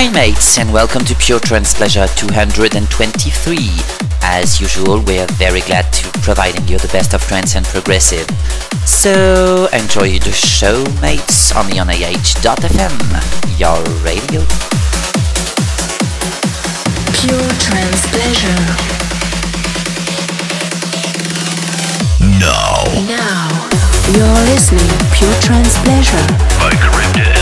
Hi mates and welcome to Pure Trance Pleasure 223. As usual, we are very glad to providing you the best of trance and progressive. So enjoy the show mates on the ONAH.fm, your radio. Pure Trance Pleasure. Now. Now. You're listening Pure Trance Pleasure. By Charybdis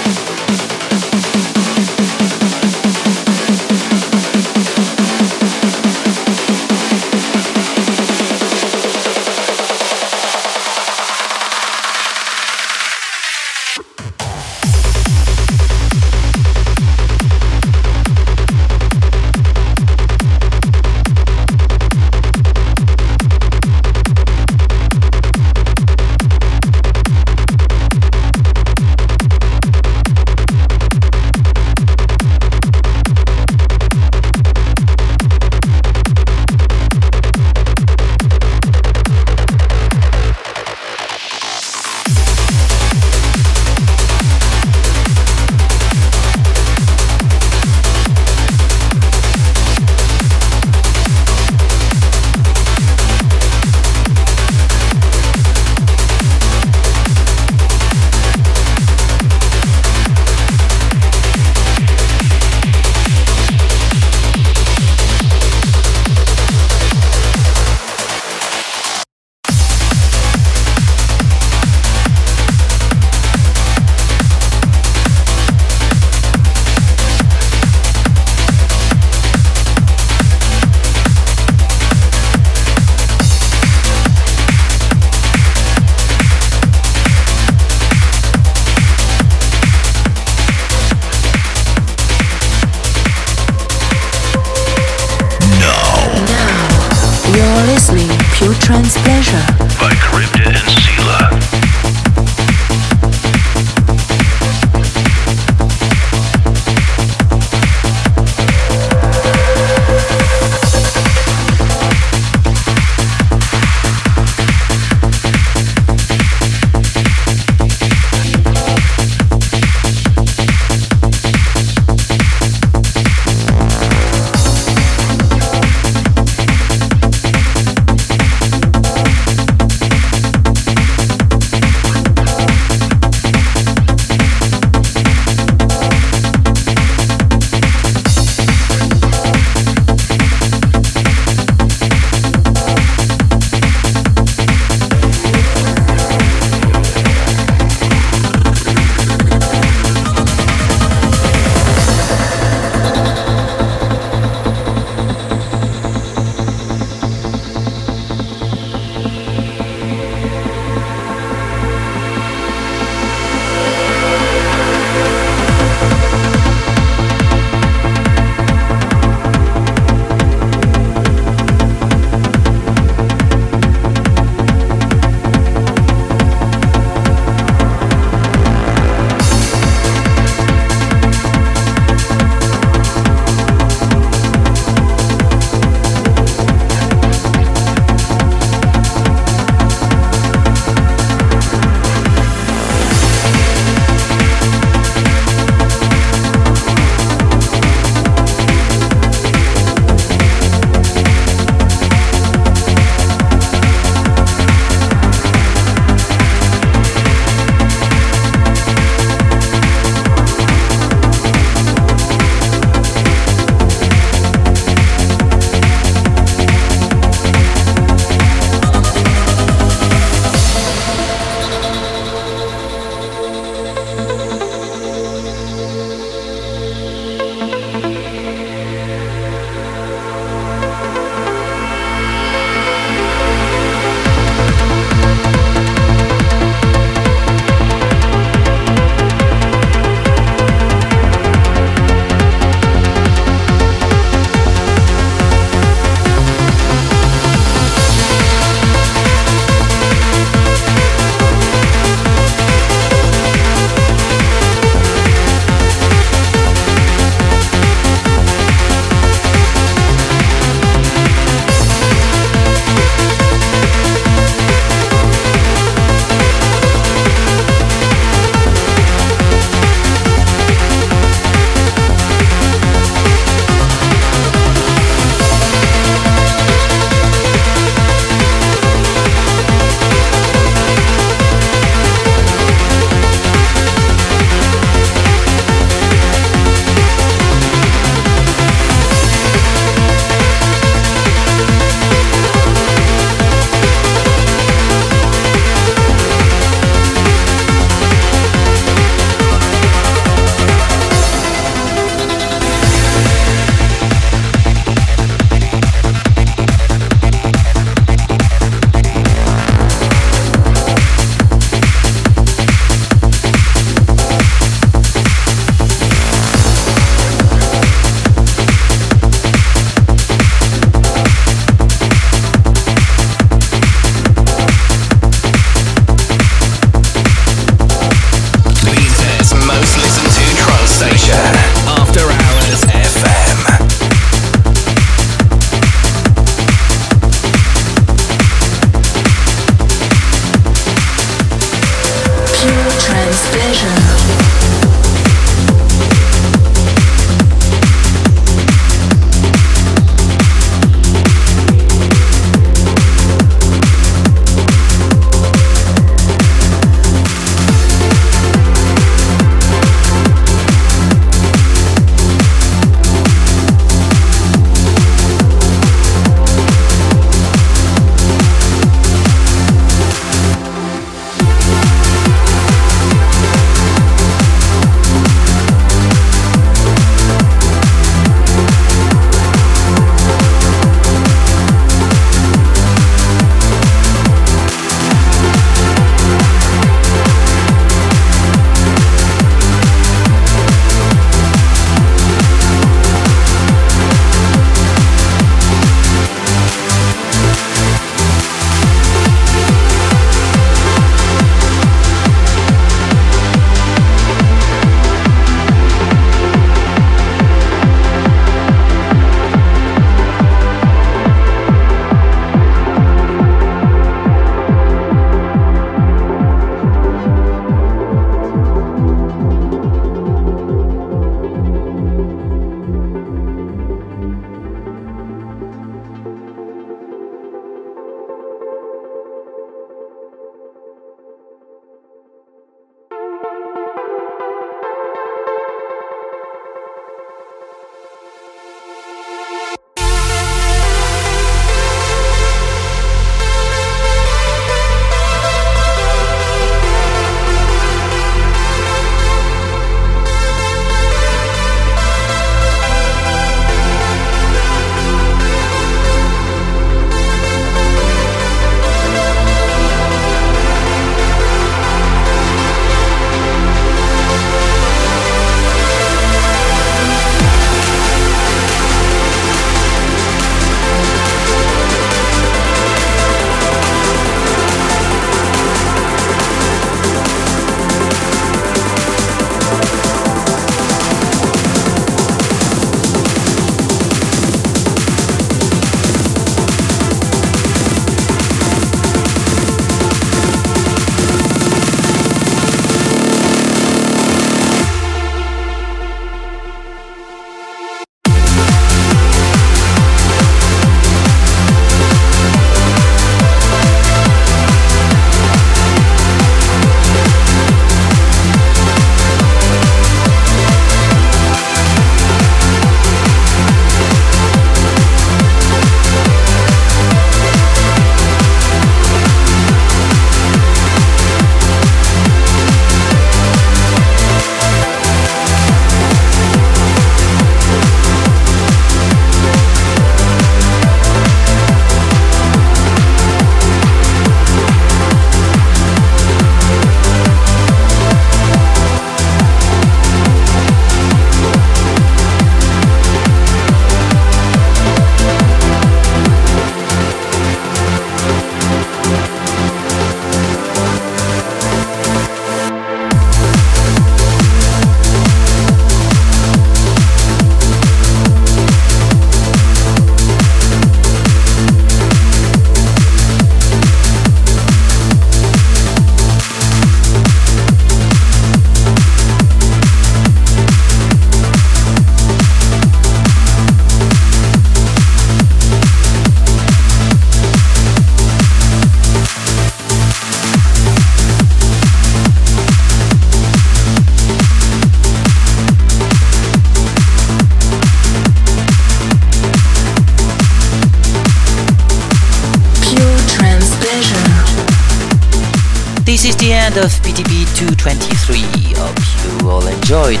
end of PTP 223. Hope you all enjoyed.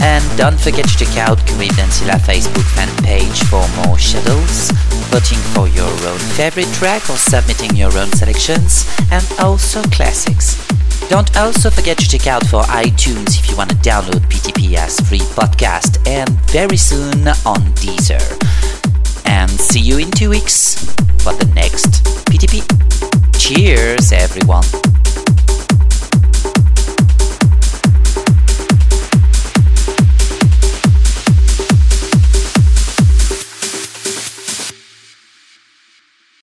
And don't forget to check out Dancila Facebook fan page for more shadows, voting for your own favorite track or submitting your own selections, and also classics. Don't also forget to check out for iTunes if you want to download PTP as free podcast and very soon on Deezer. And see you in two weeks for the next PTP. Cheers, everyone.